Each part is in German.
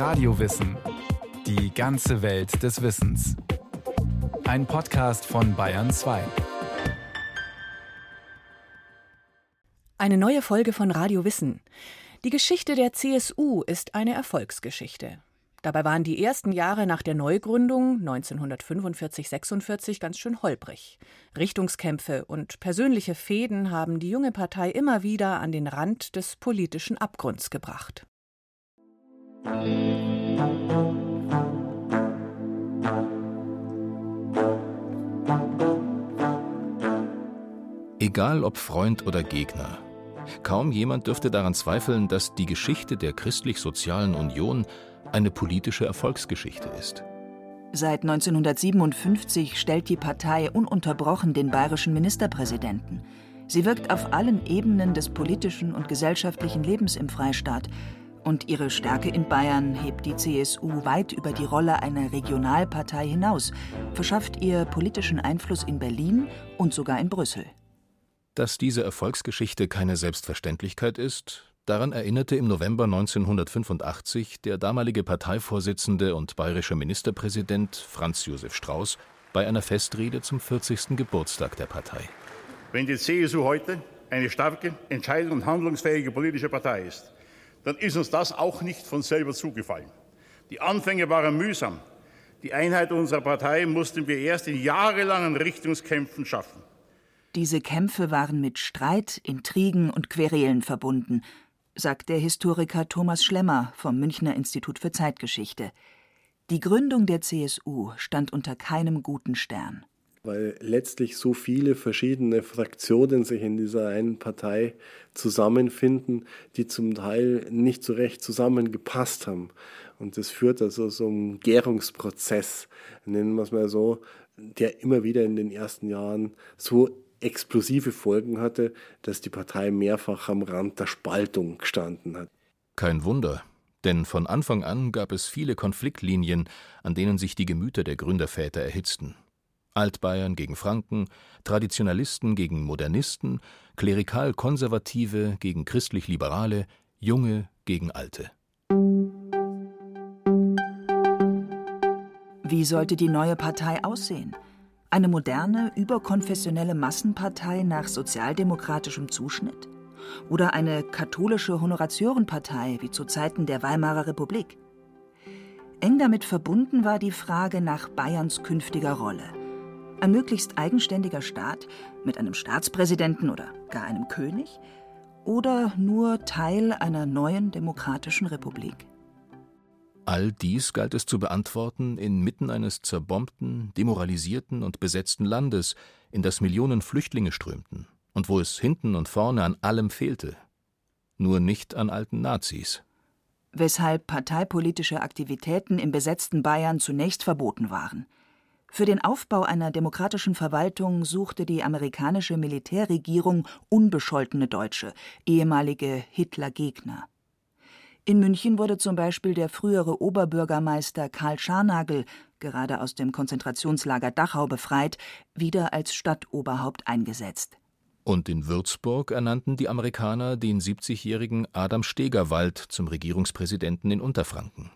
Radiowissen. Die ganze Welt des Wissens. Ein Podcast von Bayern 2. Eine neue Folge von Radio Wissen. Die Geschichte der CSU ist eine Erfolgsgeschichte. Dabei waren die ersten Jahre nach der Neugründung 1945-46 ganz schön holprig. Richtungskämpfe und persönliche Fäden haben die junge Partei immer wieder an den Rand des politischen Abgrunds gebracht. Egal ob Freund oder Gegner, kaum jemand dürfte daran zweifeln, dass die Geschichte der christlich-sozialen Union eine politische Erfolgsgeschichte ist. Seit 1957 stellt die Partei ununterbrochen den bayerischen Ministerpräsidenten. Sie wirkt auf allen Ebenen des politischen und gesellschaftlichen Lebens im Freistaat. Und ihre Stärke in Bayern hebt die CSU weit über die Rolle einer Regionalpartei hinaus, verschafft ihr politischen Einfluss in Berlin und sogar in Brüssel. Dass diese Erfolgsgeschichte keine Selbstverständlichkeit ist, Daran erinnerte im November 1985 der damalige Parteivorsitzende und bayerische Ministerpräsident Franz Josef Strauß bei einer Festrede zum 40. Geburtstag der Partei. Wenn die CSU heute eine starke, entscheidende und handlungsfähige politische Partei ist, dann ist uns das auch nicht von selber zugefallen. Die Anfänge waren mühsam. Die Einheit unserer Partei mussten wir erst in jahrelangen Richtungskämpfen schaffen. Diese Kämpfe waren mit Streit, Intrigen und Querelen verbunden, sagt der Historiker Thomas Schlemmer vom Münchner Institut für Zeitgeschichte. Die Gründung der CSU stand unter keinem guten Stern. Weil letztlich so viele verschiedene Fraktionen sich in dieser einen Partei zusammenfinden, die zum Teil nicht so recht zusammengepasst haben. Und das führt also so einem Gärungsprozess, nennen wir es mal so, der immer wieder in den ersten Jahren so explosive Folgen hatte, dass die Partei mehrfach am Rand der Spaltung gestanden hat. Kein Wunder, denn von Anfang an gab es viele Konfliktlinien, an denen sich die Gemüter der Gründerväter erhitzten. Altbayern gegen Franken, Traditionalisten gegen Modernisten, klerikal-konservative gegen christlich-liberale, Junge gegen Alte. Wie sollte die neue Partei aussehen? Eine moderne, überkonfessionelle Massenpartei nach sozialdemokratischem Zuschnitt? Oder eine katholische Honoratiorenpartei wie zu Zeiten der Weimarer Republik? Eng damit verbunden war die Frage nach Bayerns künftiger Rolle. Ein möglichst eigenständiger Staat mit einem Staatspräsidenten oder gar einem König? Oder nur Teil einer neuen demokratischen Republik? All dies galt es zu beantworten inmitten eines zerbombten, demoralisierten und besetzten Landes, in das Millionen Flüchtlinge strömten und wo es hinten und vorne an allem fehlte. Nur nicht an alten Nazis. Weshalb parteipolitische Aktivitäten im besetzten Bayern zunächst verboten waren. Für den Aufbau einer demokratischen Verwaltung suchte die amerikanische Militärregierung unbescholtene Deutsche, ehemalige Hitler-Gegner. In München wurde zum Beispiel der frühere Oberbürgermeister Karl Scharnagel, gerade aus dem Konzentrationslager Dachau befreit, wieder als Stadtoberhaupt eingesetzt. Und in Würzburg ernannten die Amerikaner den 70-jährigen Adam Stegerwald zum Regierungspräsidenten in Unterfranken.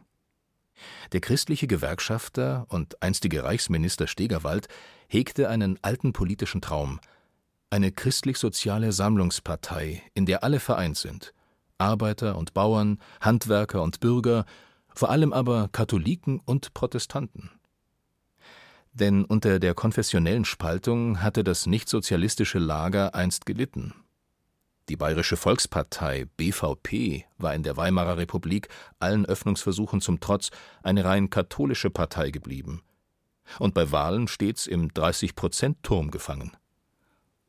Der christliche Gewerkschafter und einstige Reichsminister Stegerwald hegte einen alten politischen Traum, eine christlich-soziale Sammlungspartei, in der alle vereint sind – Arbeiter und Bauern, Handwerker und Bürger, vor allem aber Katholiken und Protestanten. Denn unter der konfessionellen Spaltung hatte das nichtsozialistische Lager einst gelitten. Die Bayerische Volkspartei BVP war in der Weimarer Republik allen Öffnungsversuchen zum Trotz eine rein katholische Partei geblieben und bei Wahlen stets im 30-Prozent-Turm gefangen.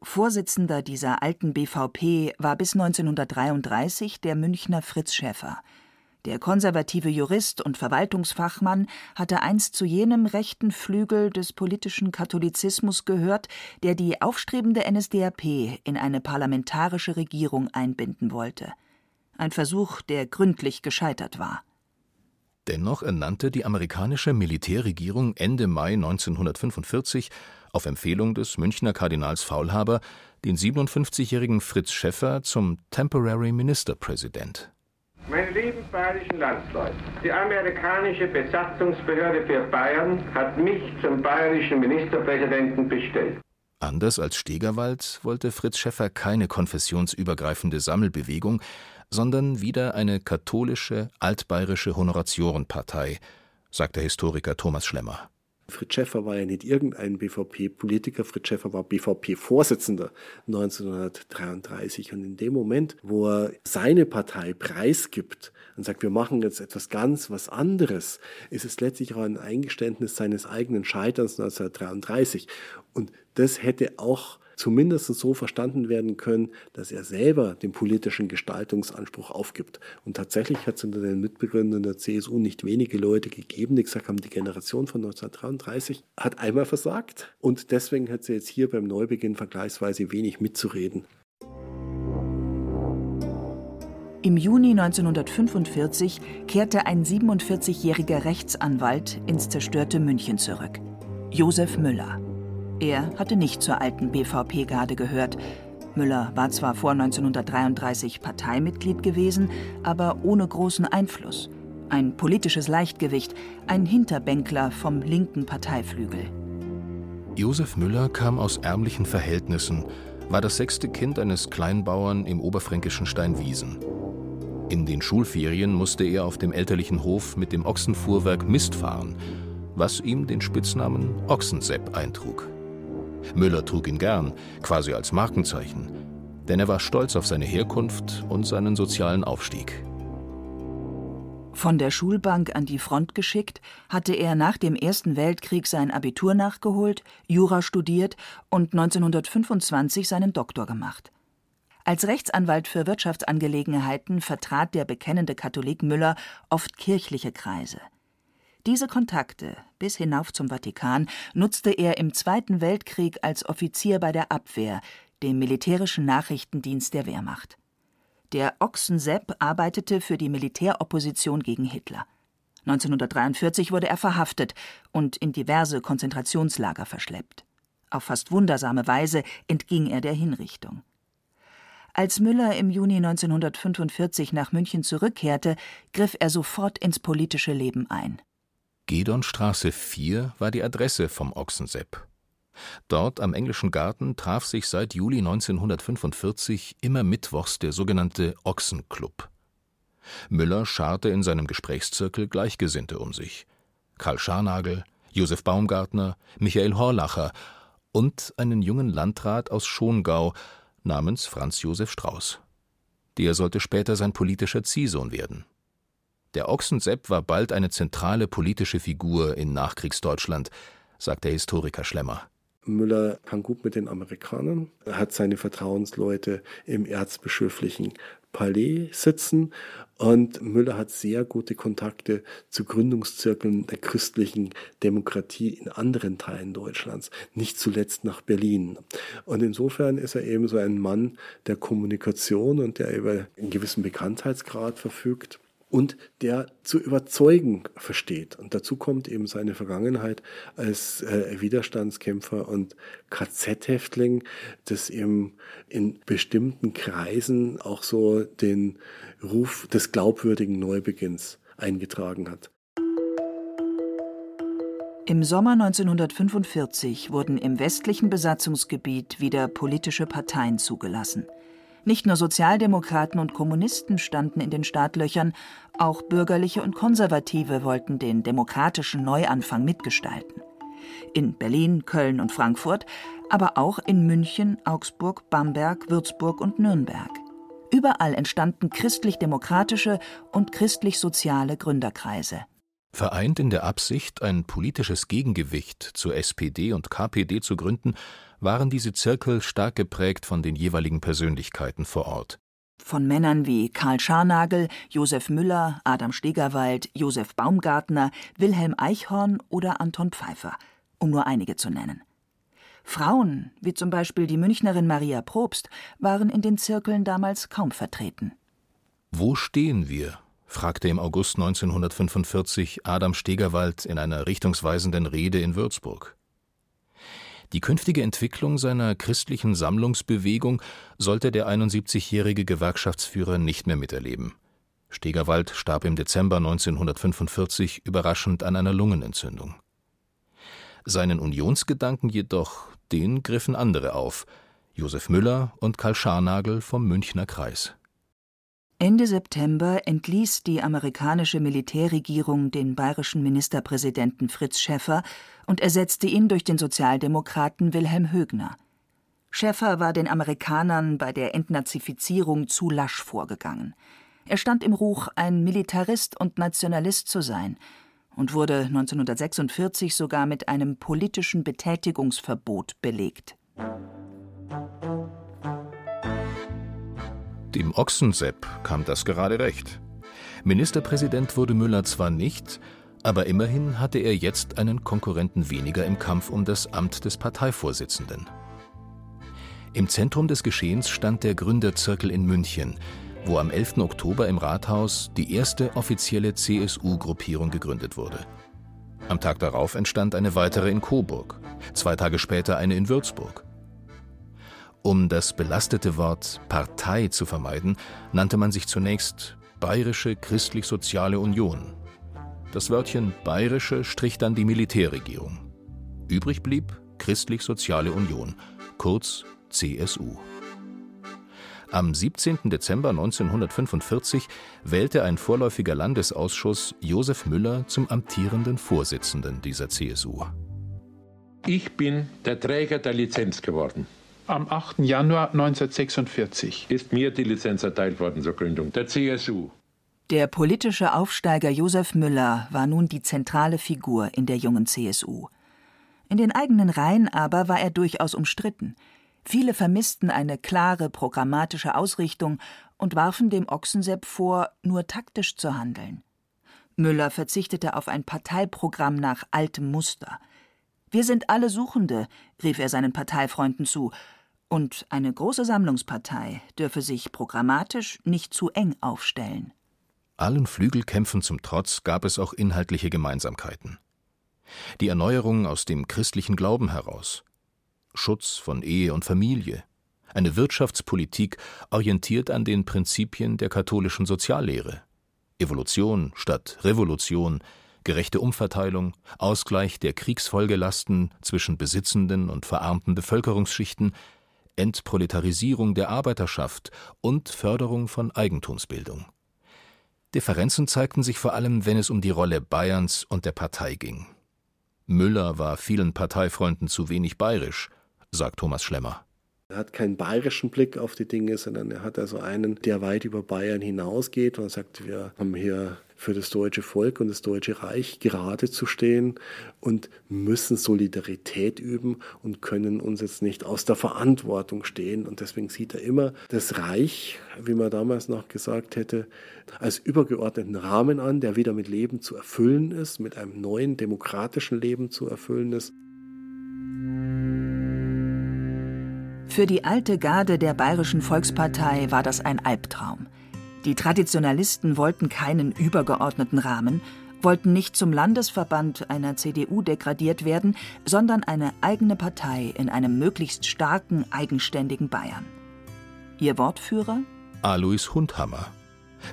Vorsitzender dieser alten BVP war bis 1933 der Münchner Fritz Schäffer. Der konservative Jurist und Verwaltungsfachmann hatte einst zu jenem rechten Flügel des politischen Katholizismus gehört, der die aufstrebende NSDAP in eine parlamentarische Regierung einbinden wollte. Ein Versuch, der gründlich gescheitert war. Dennoch ernannte die amerikanische Militärregierung Ende Mai 1945 auf Empfehlung des Münchner Kardinals Faulhaber den 57-jährigen Fritz Schäffer zum Temporary Minister President. Meine lieben bayerischen Landsleute, die amerikanische Besatzungsbehörde für Bayern hat mich zum bayerischen Ministerpräsidenten bestellt. Anders als Stegerwald wollte Fritz Schäffer keine konfessionsübergreifende Sammelbewegung, sondern wieder eine katholische, altbayerische Honoratiorenpartei, sagt der Historiker Thomas Schlemmer. Fritz Schäffer war ja nicht irgendein BVP-Politiker, Fritz Schäffer war BVP-Vorsitzender 1933. Und in dem Moment, wo er seine Partei preisgibt und sagt, wir machen jetzt etwas ganz was anderes, ist es letztlich auch ein Eingeständnis seines eigenen Scheiterns 1933. Und das hätte auch zumindest so verstanden werden können, dass er selber den politischen Gestaltungsanspruch aufgibt. Und tatsächlich hat es unter den Mitbegründern der CSU nicht wenige Leute gegeben, die gesagt haben, die Generation von 1933 hat einmal versagt und deswegen hat sie jetzt hier beim Neubeginn vergleichsweise wenig mitzureden. Im Juni 1945 kehrte ein 47-jähriger Rechtsanwalt ins zerstörte München zurück. Josef Müller. Er hatte nicht zur alten BVP-Garde gehört. Müller war zwar vor 1933 Parteimitglied gewesen, aber ohne großen Einfluss. Ein politisches Leichtgewicht, ein Hinterbänkler vom linken Parteiflügel. Josef Müller kam aus ärmlichen Verhältnissen, war das sechste Kind eines Kleinbauern im oberfränkischen Steinwiesen. In den Schulferien musste er auf dem elterlichen Hof mit dem Ochsenfuhrwerk Mist fahren, was ihm den Spitznamen Ochsensepp eintrug. Müller trug ihn gern, quasi als Markenzeichen, denn er war stolz auf seine Herkunft und seinen sozialen Aufstieg. Von der Schulbank an die Front geschickt, hatte er nach dem Ersten Weltkrieg sein Abitur nachgeholt, Jura studiert und 1925 seinen Doktor gemacht. Als Rechtsanwalt für Wirtschaftsangelegenheiten vertrat der bekennende Katholik Müller oft kirchliche Kreise. Diese Kontakte bis hinauf zum Vatikan nutzte er im Zweiten Weltkrieg als Offizier bei der Abwehr, dem militärischen Nachrichtendienst der Wehrmacht. Der Ochsensepp arbeitete für die Militäropposition gegen Hitler. 1943 wurde er verhaftet und in diverse Konzentrationslager verschleppt. Auf fast wundersame Weise entging er der Hinrichtung. Als Müller im Juni 1945 nach München zurückkehrte, griff er sofort ins politische Leben ein. Gedonstraße 4 war die Adresse vom Ochsensepp. Dort am Englischen Garten traf sich seit Juli 1945 immer mittwochs der sogenannte Ochsenclub. Müller scharte in seinem Gesprächszirkel Gleichgesinnte um sich. Karl Scharnagel, Josef Baumgartner, Michael Horlacher und einen jungen Landrat aus Schongau namens Franz Josef Strauß. Der sollte später sein politischer Ziehsohn werden. Der Ochsensepp war bald eine zentrale politische Figur in Nachkriegsdeutschland, sagt der Historiker Schlemmer. Müller kann gut mit den Amerikanern, er hat seine Vertrauensleute im erzbischöflichen Palais sitzen und Müller hat sehr gute Kontakte zu Gründungszirkeln der christlichen Demokratie in anderen Teilen Deutschlands, nicht zuletzt nach Berlin. Und insofern ist er eben so ein Mann der Kommunikation und der über einen gewissen Bekanntheitsgrad verfügt und der zu überzeugen versteht. Und dazu kommt eben seine Vergangenheit als äh, Widerstandskämpfer und KZ-Häftling, das eben in bestimmten Kreisen auch so den Ruf des glaubwürdigen Neubeginns eingetragen hat. Im Sommer 1945 wurden im westlichen Besatzungsgebiet wieder politische Parteien zugelassen. Nicht nur Sozialdemokraten und Kommunisten standen in den Startlöchern, auch Bürgerliche und Konservative wollten den demokratischen Neuanfang mitgestalten. In Berlin, Köln und Frankfurt, aber auch in München, Augsburg, Bamberg, Würzburg und Nürnberg. Überall entstanden christlich-demokratische und christlich-soziale Gründerkreise. Vereint in der Absicht, ein politisches Gegengewicht zur SPD und KPD zu gründen, waren diese Zirkel stark geprägt von den jeweiligen Persönlichkeiten vor Ort. Von Männern wie Karl Scharnagel, Josef Müller, Adam Stegerwald, Josef Baumgartner, Wilhelm Eichhorn oder Anton Pfeiffer, um nur einige zu nennen. Frauen, wie zum Beispiel die Münchnerin Maria Probst, waren in den Zirkeln damals kaum vertreten. Wo stehen wir? fragte im August 1945 Adam Stegerwald in einer richtungsweisenden Rede in Würzburg. Die künftige Entwicklung seiner christlichen Sammlungsbewegung sollte der 71-jährige Gewerkschaftsführer nicht mehr miterleben. Stegerwald starb im Dezember 1945 überraschend an einer Lungenentzündung. Seinen Unionsgedanken jedoch, den griffen andere auf, Josef Müller und Karl Scharnagel vom Münchner Kreis. Ende September entließ die amerikanische Militärregierung den bayerischen Ministerpräsidenten Fritz Schäffer und ersetzte ihn durch den Sozialdemokraten Wilhelm Högner. Schäffer war den Amerikanern bei der Entnazifizierung zu lasch vorgegangen. Er stand im Ruch, ein Militarist und Nationalist zu sein und wurde 1946 sogar mit einem politischen Betätigungsverbot belegt. Dem Ochsensepp kam das gerade recht. Ministerpräsident wurde Müller zwar nicht, aber immerhin hatte er jetzt einen Konkurrenten weniger im Kampf um das Amt des Parteivorsitzenden. Im Zentrum des Geschehens stand der Gründerzirkel in München, wo am 11. Oktober im Rathaus die erste offizielle CSU-Gruppierung gegründet wurde. Am Tag darauf entstand eine weitere in Coburg, zwei Tage später eine in Würzburg. Um das belastete Wort Partei zu vermeiden, nannte man sich zunächst Bayerische Christlich-Soziale Union. Das Wörtchen Bayerische strich dann die Militärregierung. Übrig blieb Christlich-Soziale Union, kurz CSU. Am 17. Dezember 1945 wählte ein vorläufiger Landesausschuss Josef Müller zum amtierenden Vorsitzenden dieser CSU. Ich bin der Träger der Lizenz geworden. Am 8. Januar 1946 ist mir die Lizenz erteilt worden zur Gründung der CSU. Der politische Aufsteiger Josef Müller war nun die zentrale Figur in der jungen CSU. In den eigenen Reihen aber war er durchaus umstritten. Viele vermissten eine klare programmatische Ausrichtung und warfen dem Ochsensepp vor, nur taktisch zu handeln. Müller verzichtete auf ein Parteiprogramm nach altem Muster. Wir sind alle Suchende, rief er seinen Parteifreunden zu, und eine große Sammlungspartei dürfe sich programmatisch nicht zu eng aufstellen. Allen Flügelkämpfen zum Trotz gab es auch inhaltliche Gemeinsamkeiten. Die Erneuerung aus dem christlichen Glauben heraus, Schutz von Ehe und Familie, eine Wirtschaftspolitik orientiert an den Prinzipien der katholischen Soziallehre, Evolution statt Revolution, gerechte Umverteilung, Ausgleich der Kriegsfolgelasten zwischen besitzenden und verarmten Bevölkerungsschichten, Entproletarisierung der Arbeiterschaft und Förderung von Eigentumsbildung. Differenzen zeigten sich vor allem, wenn es um die Rolle Bayerns und der Partei ging. Müller war vielen Parteifreunden zu wenig bayerisch, sagt Thomas Schlemmer. Er hat keinen bayerischen Blick auf die Dinge, sondern er hat also einen, der weit über Bayern hinausgeht und sagt, wir haben hier für das deutsche Volk und das deutsche Reich gerade zu stehen und müssen Solidarität üben und können uns jetzt nicht aus der Verantwortung stehen. Und deswegen sieht er immer das Reich, wie man damals noch gesagt hätte, als übergeordneten Rahmen an, der wieder mit Leben zu erfüllen ist, mit einem neuen demokratischen Leben zu erfüllen ist. Für die alte Garde der Bayerischen Volkspartei war das ein Albtraum. Die Traditionalisten wollten keinen übergeordneten Rahmen, wollten nicht zum Landesverband einer CDU degradiert werden, sondern eine eigene Partei in einem möglichst starken, eigenständigen Bayern. Ihr Wortführer? Alois Hundhammer,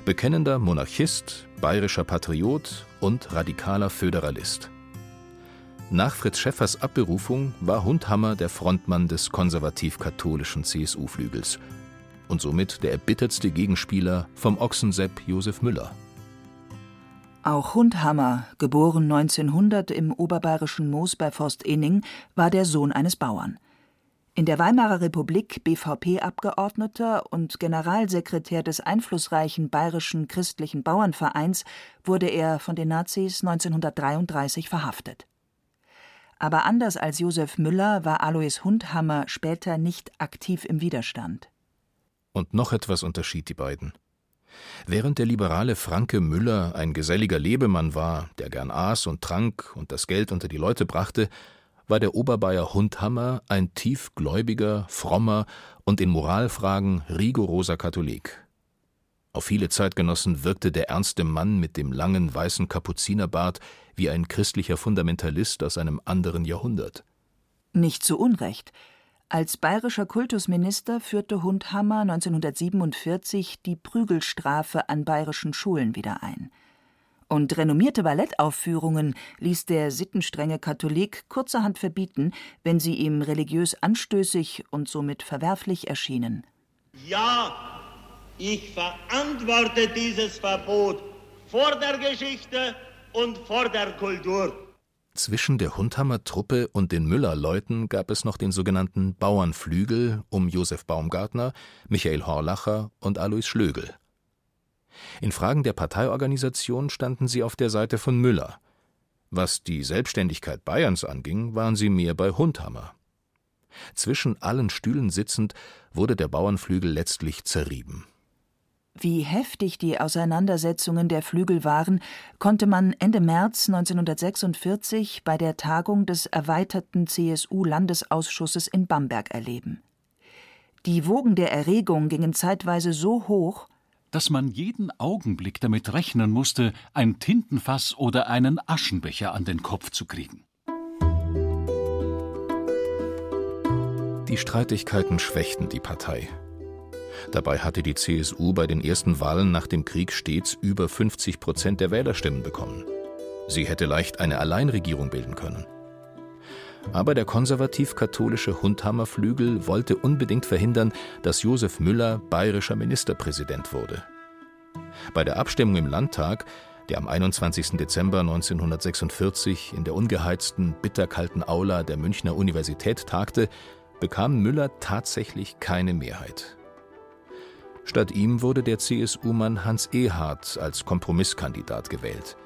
bekennender Monarchist, bayerischer Patriot und radikaler Föderalist. Nach Fritz Schäffers Abberufung war Hundhammer der Frontmann des konservativ-katholischen CSU-Flügels und somit der erbittertste Gegenspieler vom Ochsensepp Josef Müller. Auch Hundhammer, geboren 1900 im oberbayerischen Moos bei Forst-Inning, war der Sohn eines Bauern. In der Weimarer Republik BVP-Abgeordneter und Generalsekretär des einflussreichen Bayerischen Christlichen Bauernvereins wurde er von den Nazis 1933 verhaftet. Aber anders als Josef Müller war Alois Hundhammer später nicht aktiv im Widerstand. Und noch etwas unterschied die beiden. Während der liberale Franke Müller ein geselliger Lebemann war, der gern aß und trank und das Geld unter die Leute brachte, war der Oberbayer Hundhammer ein tiefgläubiger, frommer und in Moralfragen rigoroser Katholik. Auf viele Zeitgenossen wirkte der ernste Mann mit dem langen weißen Kapuzinerbart wie ein christlicher Fundamentalist aus einem anderen Jahrhundert. Nicht zu Unrecht. Als bayerischer Kultusminister führte Hundhammer 1947 die Prügelstrafe an bayerischen Schulen wieder ein. Und renommierte Ballettaufführungen ließ der sittenstrenge Katholik kurzerhand verbieten, wenn sie ihm religiös anstößig und somit verwerflich erschienen. Ja, ich verantworte dieses Verbot vor der Geschichte und vor der Kultur. Zwischen der Hundhammer-Truppe und den Müller-Leuten gab es noch den sogenannten Bauernflügel um Josef Baumgartner, Michael Horlacher und Alois Schlögel. In Fragen der Parteiorganisation standen sie auf der Seite von Müller. Was die Selbstständigkeit Bayerns anging, waren sie mehr bei Hundhammer. Zwischen allen Stühlen sitzend wurde der Bauernflügel letztlich zerrieben. Wie heftig die Auseinandersetzungen der Flügel waren, konnte man Ende März 1946 bei der Tagung des erweiterten CSU-Landesausschusses in Bamberg erleben. Die Wogen der Erregung gingen zeitweise so hoch, dass man jeden Augenblick damit rechnen musste, ein Tintenfass oder einen Aschenbecher an den Kopf zu kriegen. Die Streitigkeiten schwächten die Partei. Dabei hatte die CSU bei den ersten Wahlen nach dem Krieg stets über 50 Prozent der Wählerstimmen bekommen. Sie hätte leicht eine Alleinregierung bilden können. Aber der konservativ-katholische Hundhammerflügel wollte unbedingt verhindern, dass Josef Müller bayerischer Ministerpräsident wurde. Bei der Abstimmung im Landtag, der am 21. Dezember 1946 in der ungeheizten, bitterkalten Aula der Münchner Universität tagte, bekam Müller tatsächlich keine Mehrheit. Statt ihm wurde der CSU-Mann Hans Ehard als Kompromisskandidat gewählt.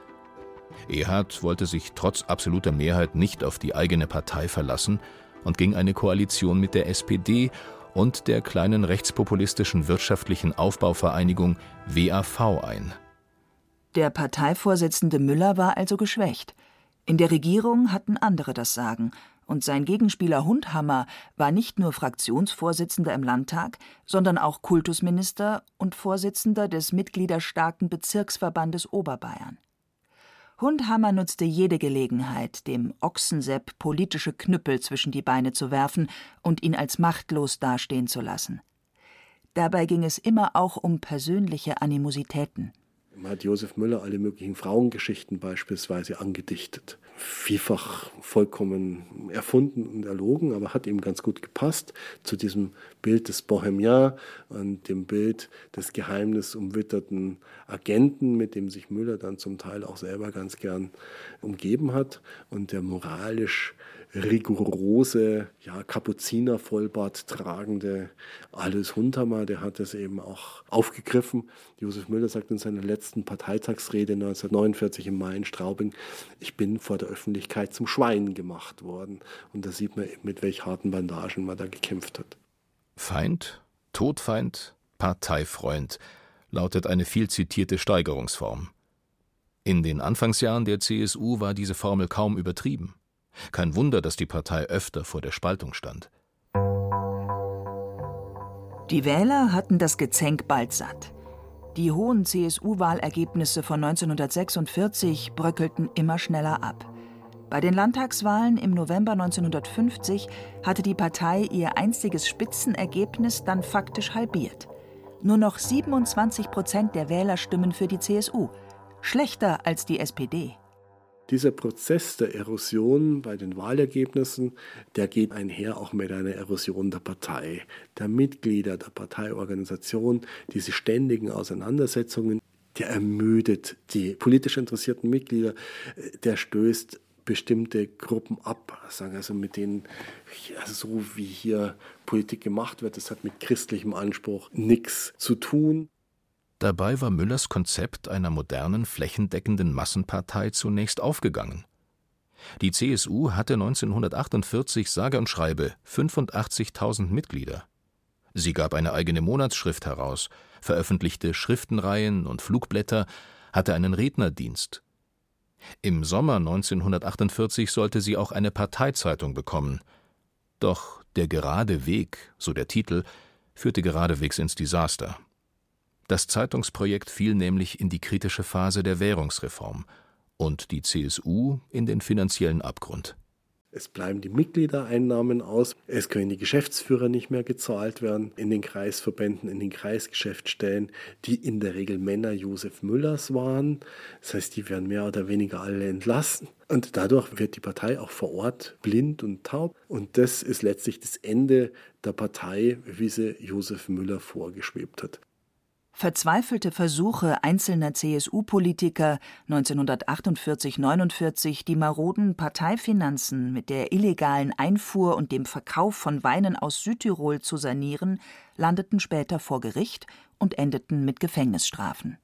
Ehard wollte sich trotz absoluter Mehrheit nicht auf die eigene Partei verlassen und ging eine Koalition mit der SPD und der kleinen rechtspopulistischen wirtschaftlichen Aufbauvereinigung WAV ein. Der Parteivorsitzende Müller war also geschwächt. In der Regierung hatten andere das Sagen, und sein Gegenspieler Hundhammer war nicht nur Fraktionsvorsitzender im Landtag, sondern auch Kultusminister und Vorsitzender des mitgliederstarken Bezirksverbandes Oberbayern. Hundhammer nutzte jede Gelegenheit, dem Ochsensepp politische Knüppel zwischen die Beine zu werfen und ihn als machtlos dastehen zu lassen. Dabei ging es immer auch um persönliche Animositäten. Hat Josef Müller alle möglichen Frauengeschichten beispielsweise angedichtet. Vielfach vollkommen erfunden und erlogen, aber hat ihm ganz gut gepasst zu diesem Bild des Bohemian und dem Bild des geheimnisumwitterten Agenten, mit dem sich Müller dann zum Teil auch selber ganz gern umgeben hat und der moralisch rigorose, ja, Kapuzinervollbart tragende Alois Huntermer, der hat das eben auch aufgegriffen. Josef Müller sagt in seiner letzten Parteitagsrede 1949 im Mai in Straubing, ich bin vor der Öffentlichkeit zum Schwein gemacht worden. Und da sieht man eben, mit welch harten Bandagen man da gekämpft hat. Feind, Todfeind, Parteifreund lautet eine viel zitierte Steigerungsform. In den Anfangsjahren der CSU war diese Formel kaum übertrieben. Kein Wunder, dass die Partei öfter vor der Spaltung stand. Die Wähler hatten das Gezänk bald satt. Die hohen CSU-Wahlergebnisse von 1946 bröckelten immer schneller ab. Bei den Landtagswahlen im November 1950 hatte die Partei ihr einziges Spitzenergebnis dann faktisch halbiert. Nur noch 27 Prozent der Wählerstimmen für die CSU. Schlechter als die SPD. Dieser Prozess der Erosion bei den Wahlergebnissen, der geht einher auch mit einer Erosion der Partei, der Mitglieder der Parteiorganisation, diese ständigen Auseinandersetzungen, der ermüdet die politisch interessierten Mitglieder, der stößt bestimmte Gruppen ab, sagen also mit denen also so wie hier Politik gemacht wird, das hat mit christlichem Anspruch nichts zu tun. Dabei war Müllers Konzept einer modernen, flächendeckenden Massenpartei zunächst aufgegangen. Die CSU hatte 1948 sage und schreibe 85.000 Mitglieder. Sie gab eine eigene Monatsschrift heraus, veröffentlichte Schriftenreihen und Flugblätter, hatte einen Rednerdienst. Im Sommer 1948 sollte sie auch eine Parteizeitung bekommen. Doch der gerade Weg, so der Titel, führte geradewegs ins Desaster. Das Zeitungsprojekt fiel nämlich in die kritische Phase der Währungsreform und die CSU in den finanziellen Abgrund. Es bleiben die Mitgliedereinnahmen aus. Es können die Geschäftsführer nicht mehr gezahlt werden in den Kreisverbänden, in den Kreisgeschäftsstellen, die in der Regel Männer Josef Müllers waren. Das heißt, die werden mehr oder weniger alle entlassen. Und dadurch wird die Partei auch vor Ort blind und taub. Und das ist letztlich das Ende der Partei, wie sie Josef Müller vorgeschwebt hat. Verzweifelte Versuche einzelner CSU-Politiker 1948/49 die maroden Parteifinanzen mit der illegalen Einfuhr und dem Verkauf von Weinen aus Südtirol zu sanieren, landeten später vor Gericht und endeten mit Gefängnisstrafen.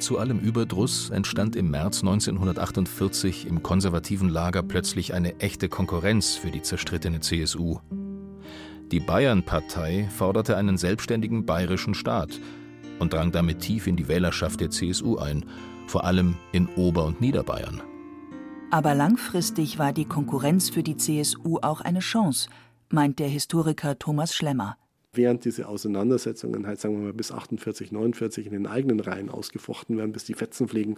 Zu allem Überdruss entstand im März 1948 im konservativen Lager plötzlich eine echte Konkurrenz für die zerstrittene CSU. Die Bayernpartei forderte einen selbstständigen bayerischen Staat und drang damit tief in die Wählerschaft der CSU ein, vor allem in Ober- und Niederbayern. Aber langfristig war die Konkurrenz für die CSU auch eine Chance, meint der Historiker Thomas Schlemmer. Während diese Auseinandersetzungen halt, sagen wir mal, bis 48, 49 in den eigenen Reihen ausgefochten werden, bis die Fetzen fliegen,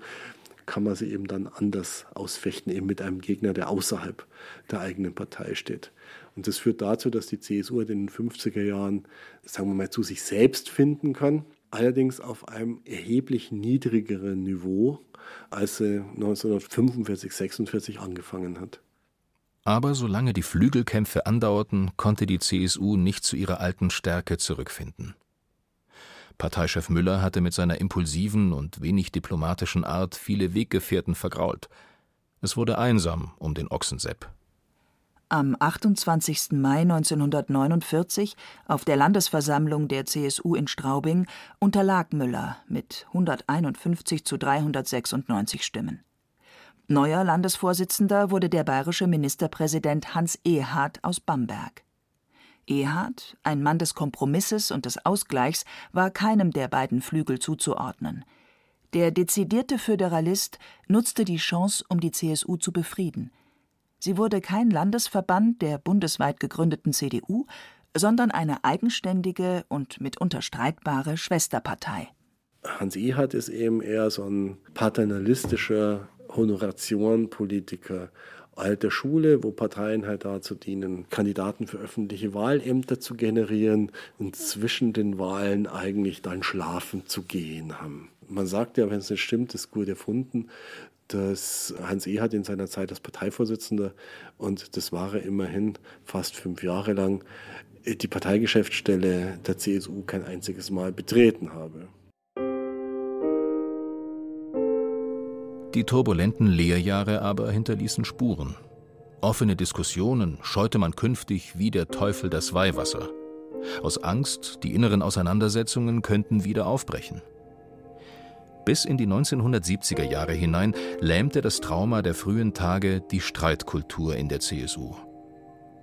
kann man sie eben dann anders ausfechten, eben mit einem Gegner, der außerhalb der eigenen Partei steht. Und das führt dazu, dass die CSU in den 50er Jahren, sagen wir mal, zu sich selbst finden kann, allerdings auf einem erheblich niedrigeren Niveau, als sie 1945, 46 angefangen hat. Aber solange die Flügelkämpfe andauerten, konnte die CSU nicht zu ihrer alten Stärke zurückfinden. Parteichef Müller hatte mit seiner impulsiven und wenig diplomatischen Art viele Weggefährten vergrault. Es wurde einsam um den Ochsensepp. Am 28. Mai 1949 auf der Landesversammlung der CSU in Straubing unterlag Müller mit 151 zu 396 Stimmen. Neuer Landesvorsitzender wurde der bayerische Ministerpräsident Hans Ehard aus Bamberg. Ehard, ein Mann des Kompromisses und des Ausgleichs, war keinem der beiden Flügel zuzuordnen. Der dezidierte Föderalist nutzte die Chance, um die CSU zu befrieden. Sie wurde kein Landesverband der bundesweit gegründeten CDU, sondern eine eigenständige und mitunter streitbare Schwesterpartei. Hans Ehard ist eben eher so ein paternalistischer Honorationenpolitiker alter Schule, wo Parteien halt dazu dienen, Kandidaten für öffentliche Wahlämter zu generieren und zwischen den Wahlen eigentlich dann schlafen zu gehen haben. Man sagt ja, wenn es nicht stimmt, ist gut erfunden, dass Hans Ehard in seiner Zeit als Parteivorsitzender, und das war er immerhin fast fünf Jahre lang, die Parteigeschäftsstelle der CSU kein einziges Mal betreten habe. Die turbulenten Lehrjahre aber hinterließen Spuren. Offene Diskussionen scheute man künftig wie der Teufel das Weihwasser. Aus Angst, die inneren Auseinandersetzungen könnten wieder aufbrechen. Bis in die 1970er Jahre hinein lähmte das Trauma der frühen Tage die Streitkultur in der CSU.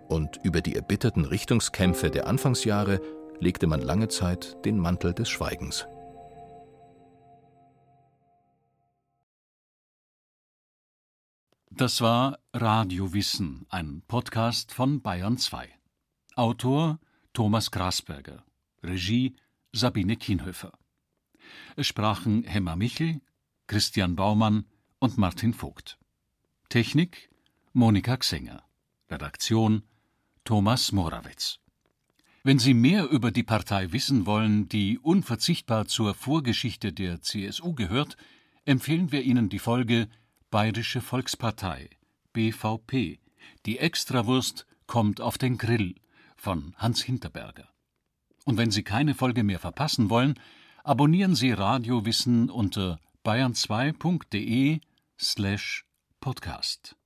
Und über die erbitterten Richtungskämpfe der Anfangsjahre legte man lange Zeit den Mantel des Schweigens. Das war Radio Wissen, ein Podcast von Bayern 2. Autor Thomas Grasberger. Regie Sabine Kienhöfer. Es sprachen Hemmer Michel, Christian Baumann und Martin Vogt. Technik Monika Xenger. Redaktion Thomas Morawetz. Wenn Sie mehr über die Partei wissen wollen, die unverzichtbar zur Vorgeschichte der CSU gehört, empfehlen wir Ihnen die Folge Bayerische Volkspartei (BVP) Die Extrawurst kommt auf den Grill von Hans Hinterberger. Und wenn Sie keine Folge mehr verpassen wollen, abonnieren Sie Radio Wissen unter bayern2.de slash podcast.